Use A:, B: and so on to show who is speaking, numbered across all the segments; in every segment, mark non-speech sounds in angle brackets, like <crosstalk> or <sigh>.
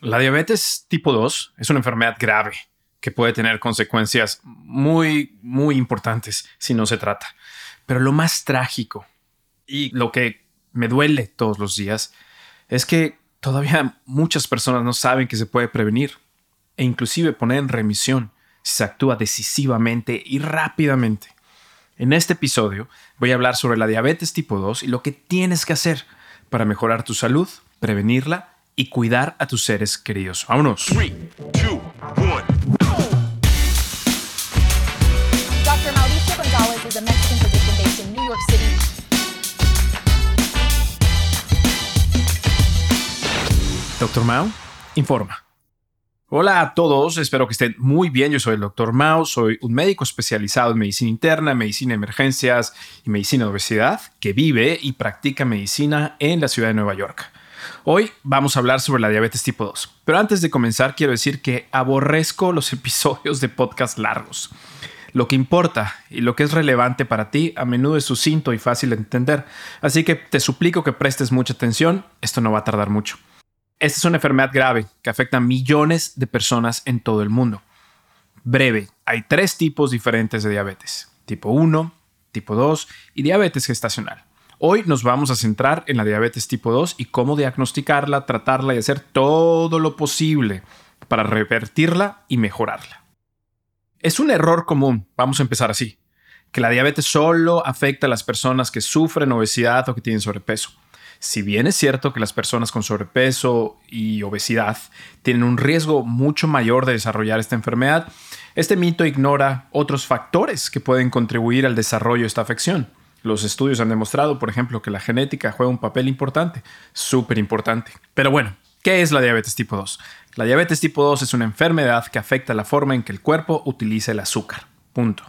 A: La diabetes tipo 2 es una enfermedad grave que puede tener consecuencias muy, muy importantes si no se trata. Pero lo más trágico y lo que me duele todos los días es que todavía muchas personas no saben que se puede prevenir e inclusive poner en remisión si se actúa decisivamente y rápidamente. En este episodio voy a hablar sobre la diabetes tipo 2 y lo que tienes que hacer para mejorar tu salud, prevenirla y cuidar a tus seres queridos. Vámonos.
B: Three, two, one.
C: Dr. Mauricio Gonzalez is a Mexican physician based in New York City.
A: Doctor Mao, informa. Hola a todos, espero que estén muy bien. Yo soy el Dr. Mao, soy un médico especializado en medicina interna, medicina de emergencias y medicina de obesidad que vive y practica medicina en la ciudad de Nueva York. Hoy vamos a hablar sobre la diabetes tipo 2, pero antes de comenzar quiero decir que aborrezco los <laughs> episodios de podcast largos. Lo que importa y lo que es relevante para ti a menudo es sucinto y fácil de entender, así que te suplico que prestes mucha atención, esto no va a tardar mucho. Esta es una enfermedad grave que afecta a millones de personas en todo el mundo. Breve, hay tres tipos diferentes de diabetes, tipo 1, tipo 2 y diabetes gestacional. Hoy nos vamos a centrar en la diabetes tipo 2 y cómo diagnosticarla, tratarla y hacer todo lo posible para revertirla y mejorarla. Es un error común, vamos a empezar así, que la diabetes solo afecta a las personas que sufren obesidad o que tienen sobrepeso. Si bien es cierto que las personas con sobrepeso y obesidad tienen un riesgo mucho mayor de desarrollar esta enfermedad, este mito ignora otros factores que pueden contribuir al desarrollo de esta afección. Los estudios han demostrado, por ejemplo, que la genética juega un papel importante, súper importante. Pero bueno, ¿qué es la diabetes tipo 2? La diabetes tipo 2 es una enfermedad que afecta la forma en que el cuerpo utiliza el azúcar. Punto.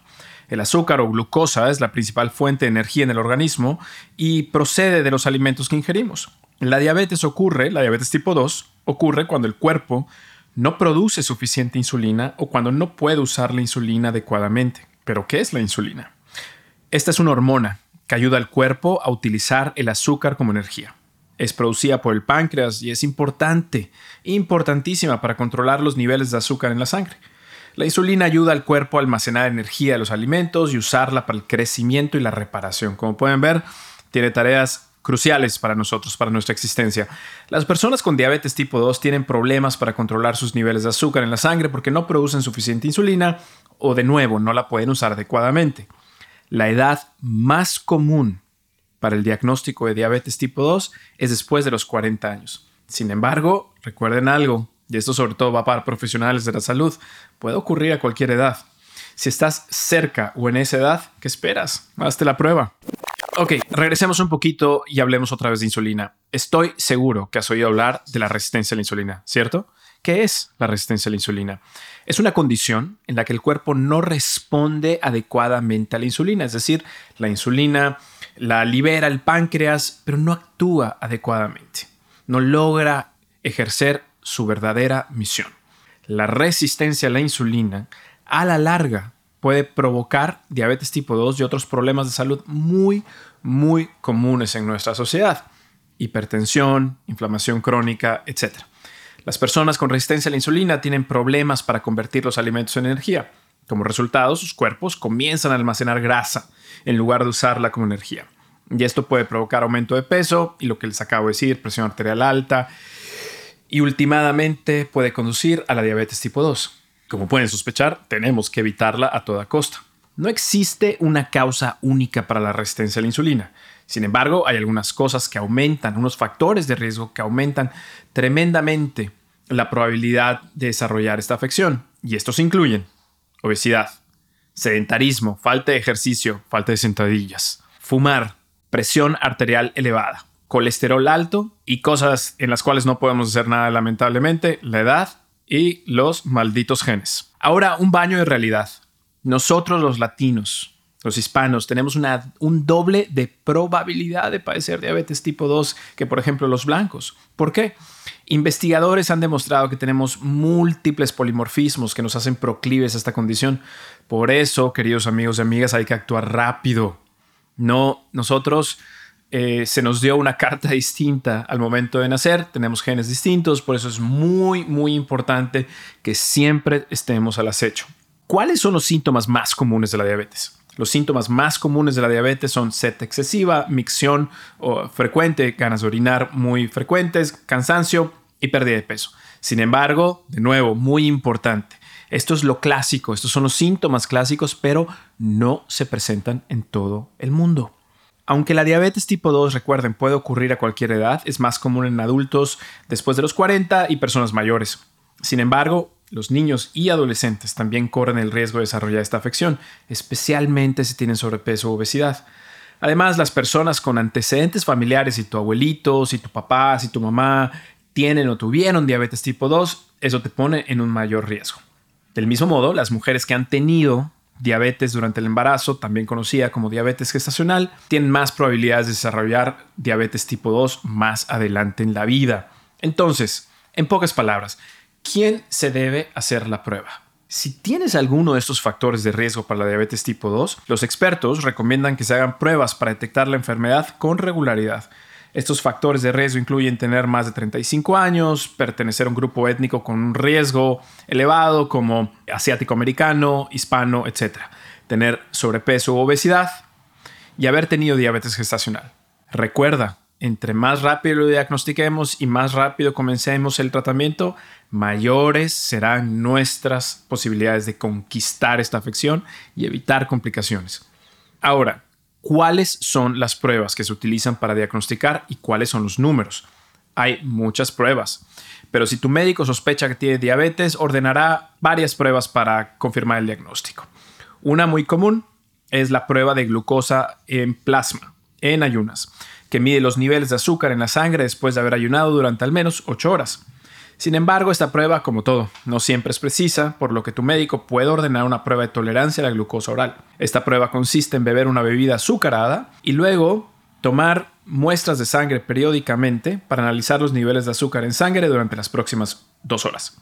A: El azúcar o glucosa es la principal fuente de energía en el organismo y procede de los alimentos que ingerimos. La diabetes ocurre, la diabetes tipo 2, ocurre cuando el cuerpo no produce suficiente insulina o cuando no puede usar la insulina adecuadamente. ¿Pero qué es la insulina? Esta es una hormona que ayuda al cuerpo a utilizar el azúcar como energía. Es producida por el páncreas y es importante, importantísima para controlar los niveles de azúcar en la sangre. La insulina ayuda al cuerpo a almacenar energía de los alimentos y usarla para el crecimiento y la reparación. Como pueden ver, tiene tareas cruciales para nosotros, para nuestra existencia. Las personas con diabetes tipo 2 tienen problemas para controlar sus niveles de azúcar en la sangre porque no producen suficiente insulina o de nuevo no la pueden usar adecuadamente. La edad más común para el diagnóstico de diabetes tipo 2 es después de los 40 años. Sin embargo, recuerden algo, y esto sobre todo va para profesionales de la salud, puede ocurrir a cualquier edad. Si estás cerca o en esa edad, ¿qué esperas? Hazte la prueba. Ok, regresemos un poquito y hablemos otra vez de insulina. Estoy seguro que has oído hablar de la resistencia a la insulina, ¿cierto? ¿Qué es la resistencia a la insulina? Es una condición en la que el cuerpo no responde adecuadamente a la insulina, es decir, la insulina la libera el páncreas, pero no actúa adecuadamente, no logra ejercer su verdadera misión. La resistencia a la insulina a la larga puede provocar diabetes tipo 2 y otros problemas de salud muy, muy comunes en nuestra sociedad. Hipertensión, inflamación crónica, etc. Las personas con resistencia a la insulina tienen problemas para convertir los alimentos en energía. Como resultado, sus cuerpos comienzan a almacenar grasa en lugar de usarla como energía. Y esto puede provocar aumento de peso y lo que les acabo de decir, presión arterial alta, y últimamente puede conducir a la diabetes tipo 2. Como pueden sospechar, tenemos que evitarla a toda costa. No existe una causa única para la resistencia a la insulina. Sin embargo, hay algunas cosas que aumentan, unos factores de riesgo que aumentan tremendamente la probabilidad de desarrollar esta afección. Y estos incluyen obesidad, sedentarismo, falta de ejercicio, falta de sentadillas, fumar, presión arterial elevada, colesterol alto y cosas en las cuales no podemos hacer nada lamentablemente, la edad y los malditos genes. Ahora, un baño de realidad. Nosotros los latinos, los hispanos, tenemos un doble de probabilidad de padecer diabetes tipo 2 que, por ejemplo, los blancos. ¿Por qué? Investigadores han demostrado que tenemos múltiples polimorfismos que nos hacen proclives a esta condición. Por eso, queridos amigos y amigas, hay que actuar rápido. No, nosotros eh, se nos dio una carta <laughs> distinta al momento de nacer, tenemos genes distintos, por eso es muy, muy importante que siempre estemos al acecho. ¿Cuáles son los síntomas más comunes de la diabetes? Los síntomas más comunes de la diabetes son sed excesiva, micción frecuente, ganas de orinar muy frecuentes, cansancio y pérdida de peso. Sin embargo, de nuevo, muy importante, esto es lo clásico, estos son los síntomas clásicos, pero no se presentan en todo el mundo. Aunque la diabetes tipo 2, recuerden, puede ocurrir a cualquier edad, es más común en adultos después de los 40 y personas mayores. Sin embargo, los niños y adolescentes también corren el riesgo de desarrollar esta afección, especialmente si tienen sobrepeso o obesidad. Además, las personas con antecedentes familiares, si tu abuelito, si tu papá, si tu mamá tienen o tuvieron diabetes tipo 2, eso te pone en un mayor riesgo. Del mismo modo, las mujeres que han tenido diabetes durante el embarazo, también conocida como diabetes gestacional, tienen más probabilidades de desarrollar diabetes tipo 2 más adelante en la vida. Entonces, en pocas palabras, ¿quién se debe hacer la prueba? Si tienes alguno de estos factores de riesgo para la diabetes tipo 2, los expertos recomiendan que se hagan pruebas para detectar la enfermedad con regularidad estos factores de riesgo incluyen tener más de 35 años, pertenecer a un grupo étnico con un riesgo elevado como asiático americano, hispano, etc. Tener sobrepeso u obesidad y haber tenido diabetes gestacional. Recuerda, entre más rápido lo diagnostiquemos y más rápido comencemos el tratamiento, mayores serán nuestras posibilidades de conquistar esta afección y evitar complicaciones. Ahora, cuáles son las pruebas que se utilizan para diagnosticar y cuáles son los números. Hay muchas pruebas, pero si tu médico sospecha que tiene diabetes, ordenará varias pruebas para confirmar el diagnóstico. Una muy común es la prueba de glucosa en plasma, en ayunas, que mide los niveles de azúcar en la sangre después de haber ayunado durante al menos 8 horas. Sin embargo, esta prueba, como todo, no siempre es precisa, por lo que tu médico puede ordenar una prueba de tolerancia a la glucosa oral. Esta prueba consiste en beber una bebida azucarada y luego tomar muestras de sangre periódicamente para analizar los niveles de azúcar en sangre durante las próximas dos horas.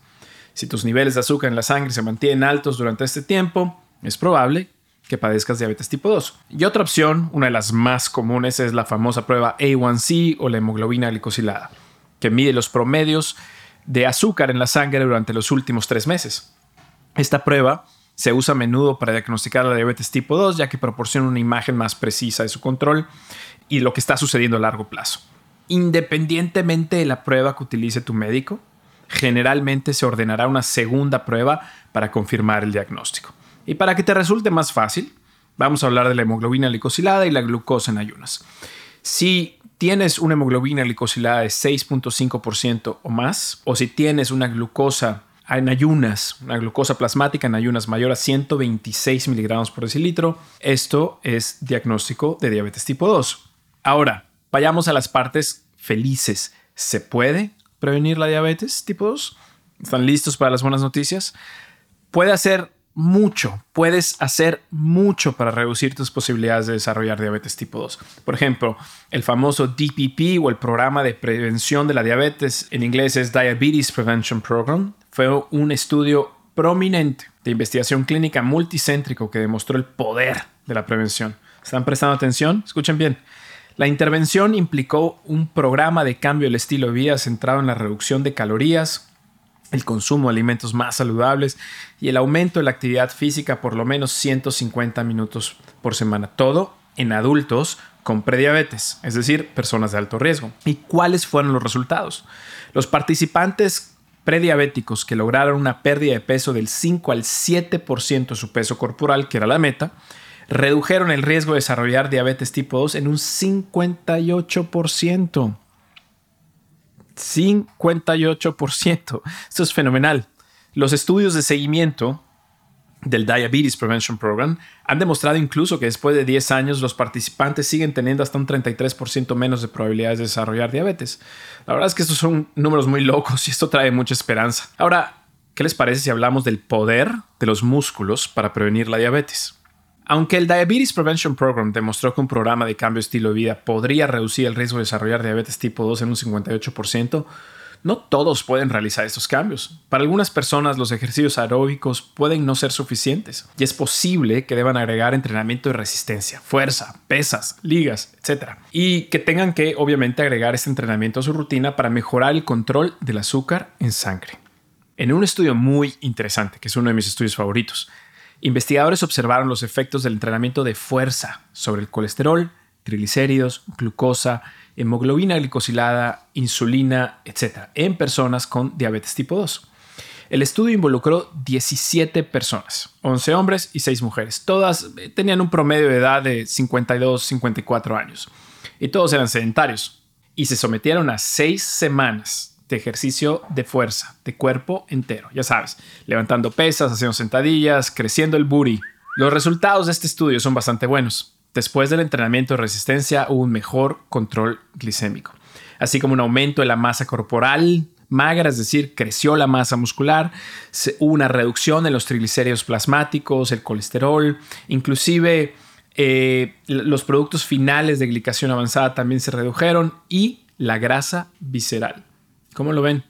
A: Si tus niveles de azúcar en la sangre se mantienen altos durante este tiempo, es probable que padezcas diabetes tipo 2. Y otra opción, una de las más comunes, es la famosa prueba A1C o la hemoglobina glicosilada, que mide los promedios de azúcar en la sangre durante los últimos tres meses. Esta prueba se usa a menudo para diagnosticar la diabetes tipo 2 ya que proporciona una imagen más precisa de su control y lo que está sucediendo a largo plazo. Independientemente de la prueba que utilice tu médico, generalmente se ordenará una segunda prueba para confirmar el diagnóstico. Y para que te resulte más fácil, vamos a hablar de la hemoglobina glicosilada y la glucosa en ayunas. Si tienes una hemoglobina glicosilada de 6.5% o más, o si tienes una glucosa en ayunas, una glucosa plasmática en ayunas mayor a 126 miligramos por decilitro, esto es diagnóstico de diabetes tipo 2. Ahora, vayamos a las partes felices. ¿Se puede prevenir la diabetes tipo 2? ¿Están listos para las buenas noticias? Puede hacer mucho, puedes hacer mucho para reducir tus posibilidades de desarrollar diabetes tipo 2. Por ejemplo, el famoso DPP o el programa de prevención de la diabetes, en inglés es Diabetes Prevention Program, fue un estudio prominente de investigación clínica multicéntrico que demostró el poder de la prevención. ¿Están prestando atención? Escuchen bien. La intervención implicó un programa de cambio del estilo de vida centrado en la reducción de calorías, el consumo de alimentos más saludables y el aumento de la actividad física por lo menos 150 minutos por semana. Todo en adultos con prediabetes, es decir, personas de alto riesgo. ¿Y cuáles fueron los resultados? Los participantes prediabéticos que lograron una pérdida de peso del 5 al 7% de su peso corporal, que era la meta, redujeron el riesgo de desarrollar diabetes tipo 2 en un 58%. 58%. Esto es fenomenal. Los estudios de seguimiento del Diabetes Prevention Program han demostrado incluso que después de 10 años los participantes siguen teniendo hasta un 33% menos de probabilidades de desarrollar diabetes. La verdad es que estos son números muy locos y esto trae mucha esperanza. Ahora, ¿qué les parece si hablamos del poder de los músculos para prevenir la diabetes? Aunque el Diabetes Prevention Program demostró que un programa de cambio de estilo de vida podría reducir el riesgo de desarrollar diabetes tipo 2 en un 58%, No todos pueden realizar estos cambios. Para algunas personas los ejercicios aeróbicos pueden no ser suficientes y es posible que deban agregar entrenamiento de resistencia, fuerza, pesas, ligas, etc. Y que tengan que obviamente agregar este entrenamiento a su rutina para mejorar el control del azúcar en sangre. En un estudio muy interesante, que es uno de mis estudios favoritos, investigadores observaron los efectos del entrenamiento de fuerza sobre el colesterol, triglicéridos, glucosa, hemoglobina glicosilada, insulina, etc., en personas con diabetes tipo 2. El estudio involucró 17 personas, 11 hombres y 6 mujeres. Todas eh, tenían un promedio de edad de 52, 54 años. Y todos eran sedentarios. Y se sometieron a 6 semanas de ejercicio de fuerza, de cuerpo entero. Ya sabes, levantando pesas, haciendo sentadillas, creciendo el booty. Los resultados de este estudio son bastante buenos. Después del entrenamiento de resistencia hubo un mejor control glicémico, así como un aumento de la masa corporal magra, es decir, creció la masa muscular, hubo una reducción en los triglicéridos plasmáticos, el colesterol, inclusive eh, los productos finales de glicación avanzada también se redujeron y la grasa visceral. ¿Cómo lo ven?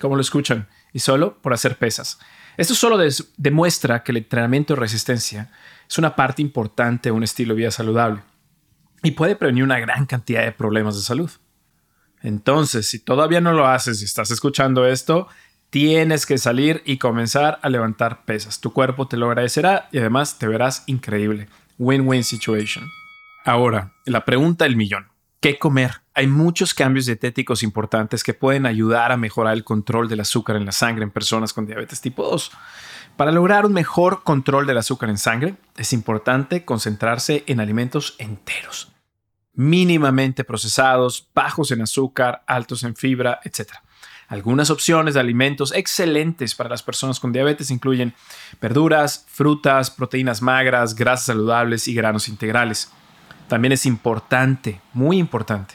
A: ¿Cómo lo escuchan? Y solo por hacer pesas. Esto solo demuestra que el entrenamiento de resistencia es una parte importante de un estilo de vida saludable y puede prevenir una gran cantidad de problemas de salud. Entonces, si todavía no lo haces y estás escuchando esto, tienes que salir y comenzar a levantar pesas. Tu cuerpo te lo agradecerá y además te verás increíble. Win-win situation. Ahora, la pregunta del millón. ¿Qué comer? Hay muchos cambios dietéticos importantes que pueden ayudar a mejorar el control del azúcar en la sangre en personas con diabetes tipo 2. Para lograr un mejor control del azúcar en sangre, es importante concentrarse en alimentos enteros, mínimamente procesados, bajos en azúcar, altos en fibra, etc. Algunas opciones de alimentos excelentes para las personas con diabetes incluyen verduras, frutas, proteínas magras, grasas saludables y granos integrales. También es importante, muy importante,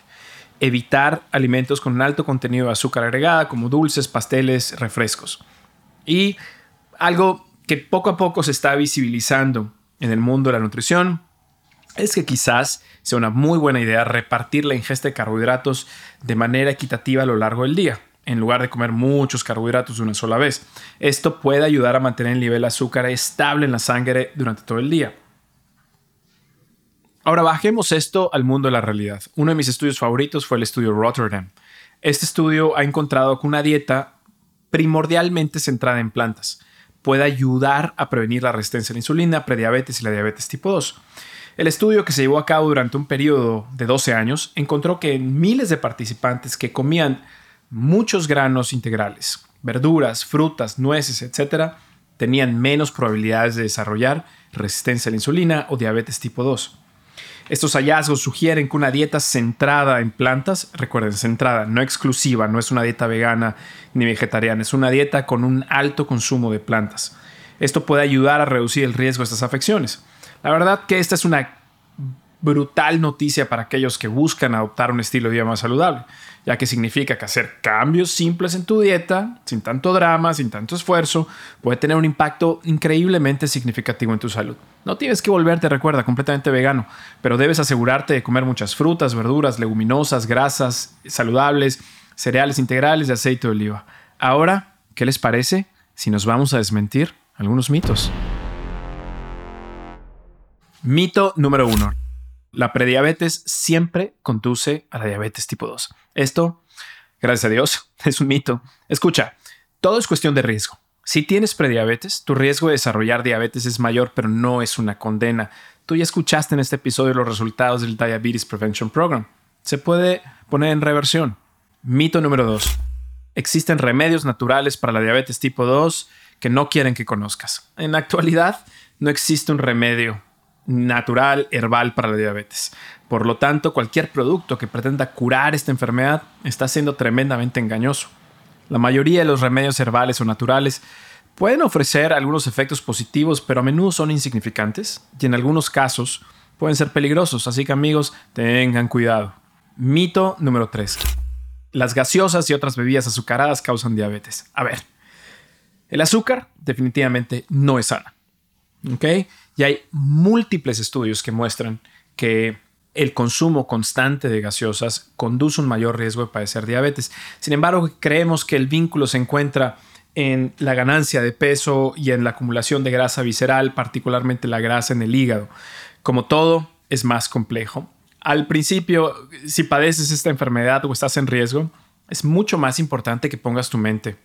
A: evitar alimentos con un alto contenido de azúcar agregada como dulces, pasteles, refrescos. Y algo que poco a poco se está visibilizando en el mundo de la nutrición es que quizás sea una muy buena idea repartir la ingesta de carbohidratos de manera equitativa a lo largo del día, en lugar de comer muchos carbohidratos de una sola vez. Esto puede ayudar a mantener el nivel de azúcar estable en la sangre durante todo el día. Ahora bajemos esto al mundo de la realidad. Uno de mis estudios favoritos fue el estudio Rotterdam. Este estudio ha encontrado que una dieta primordialmente centrada en plantas puede ayudar a prevenir la resistencia a la insulina, prediabetes y la diabetes tipo 2. El estudio que se llevó a cabo durante un periodo de 12 años encontró que miles de participantes que comían muchos granos integrales, verduras, frutas, nueces, etc., tenían menos probabilidades de desarrollar resistencia a la insulina o diabetes tipo 2. Estos hallazgos sugieren que una dieta centrada en plantas, recuerden, centrada, no exclusiva, no es una dieta vegana ni vegetariana, es una dieta con un alto consumo de plantas. Esto puede ayudar a reducir el riesgo de estas afecciones. La verdad que esta es una brutal noticia para aquellos que buscan adoptar un estilo de vida más saludable, ya que significa que hacer cambios simples en tu dieta, sin tanto drama, sin tanto esfuerzo, puede tener un impacto increíblemente significativo en tu salud. No tienes que volverte, recuerda, completamente vegano, pero debes asegurarte de comer muchas frutas, verduras, leguminosas, grasas saludables, cereales integrales y aceite de oliva. Ahora, ¿qué les parece si nos vamos a desmentir algunos mitos? Mito número uno. La prediabetes siempre conduce a la diabetes tipo 2. Esto, gracias a Dios, <laughs> es un mito. Escucha, todo es cuestión de riesgo. Si tienes prediabetes, tu riesgo de desarrollar diabetes es mayor, pero no es una condena. Tú ya escuchaste en este episodio los resultados del Diabetes Prevention Program. Se puede poner en reversión. Mito número 2. Existen remedios naturales para la diabetes tipo 2 que no quieren que conozcas. En la actualidad, no existe un remedio natural herbal para la diabetes. Por lo tanto, cualquier producto que pretenda curar esta enfermedad está siendo tremendamente engañoso. La mayoría de los remedios herbales o naturales pueden ofrecer algunos efectos positivos, pero a menudo son insignificantes y en algunos casos pueden ser peligrosos, así que amigos, tengan cuidado. Mito número 3. Las gaseosas y otras bebidas azucaradas causan diabetes. A ver, el azúcar definitivamente no es sana. Y hay múltiples estudios que muestran que el consumo constante de gaseosas conduce un mayor riesgo de padecer diabetes. Sin embargo, creemos que el vínculo se encuentra en la ganancia de peso y en la acumulación de grasa visceral, particularmente la grasa en el hígado. Como todo, es más complejo. Al principio, si padeces esta enfermedad o estás en riesgo, es mucho más importante que pongas tu mente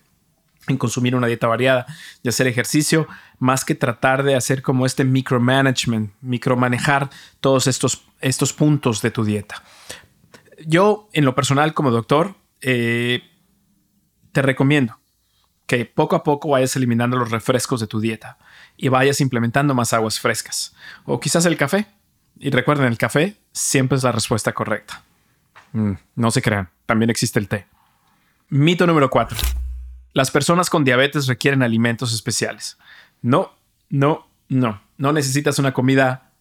A: en consumir una dieta variada y hacer ejercicio, más que tratar de hacer como este micromanagement, micromanejar todos estos, estos puntos de tu dieta. Yo, en lo personal, como doctor, eh, te recomiendo que poco a poco vayas eliminando los refrescos de tu dieta y vayas implementando más aguas frescas. O quizás el café. Y recuerden, el café siempre es la respuesta correcta. Mm, no se crean, también existe el té. Mito número 4 las personas con diabetes requieren alimentos especiales. No, no, no. No necesitas una comida,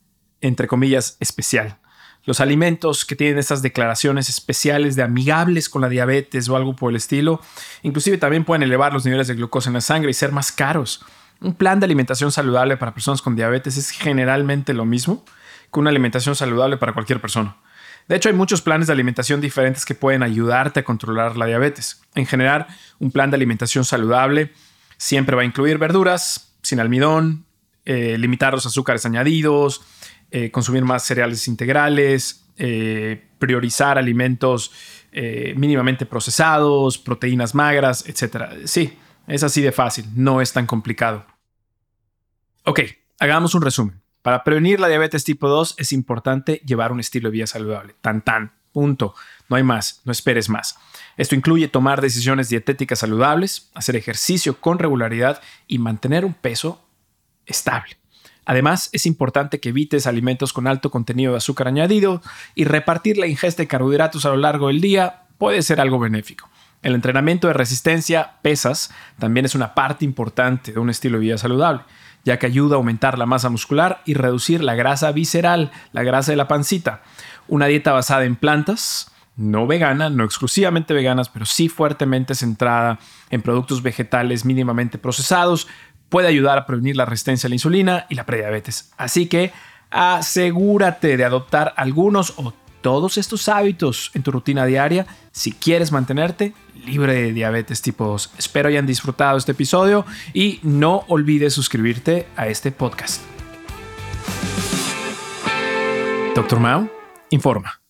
A: entre comillas, especial. Los alimentos que tienen estas declaraciones especiales de amigables con la diabetes o algo por el estilo, inclusive también pueden elevar los niveles de glucosa en la sangre y ser más caros. Un plan de alimentación saludable para personas con diabetes es generalmente lo mismo que una alimentación saludable para cualquier persona. De hecho, hay muchos planes de alimentación diferentes que pueden ayudarte a controlar la diabetes. En general, un plan de alimentación saludable siempre va a incluir verduras, sin almidón, eh, limitar los azúcares añadidos, eh, consumir más cereales integrales, eh, priorizar alimentos mínimamente procesados, proteínas magras, etc. Sí, es así de fácil, no es tan complicado. Ok, hagamos un resumen. Para prevenir la diabetes tipo 2 es importante llevar un estilo de vida saludable. Tan tan. Punto. No hay más. No esperes más. Esto incluye tomar decisiones dietéticas saludables, hacer ejercicio con regularidad y mantener un peso estable. Además, es importante que evites alimentos con alto contenido de azúcar añadido y repartir la ingesta de carbohidratos a lo largo del día puede ser algo benéfico. El entrenamiento de resistencia, pesas, también es una parte importante de un estilo de vida saludable ya que ayuda a aumentar la masa muscular y reducir la grasa visceral, la grasa de la pancita. Una dieta basada en plantas, no vegana, no exclusivamente veganas, pero sí fuertemente centrada en productos vegetales mínimamente procesados, puede ayudar a prevenir la resistencia a la insulina y la prediabetes. Así que asegúrate de adoptar algunos o todos estos hábitos en tu rutina diaria si quieres mantenerte libre de diabetes tipo 2. Espero hayan disfrutado este episodio y no olvides suscribirte a este podcast. Doctor Mao informa.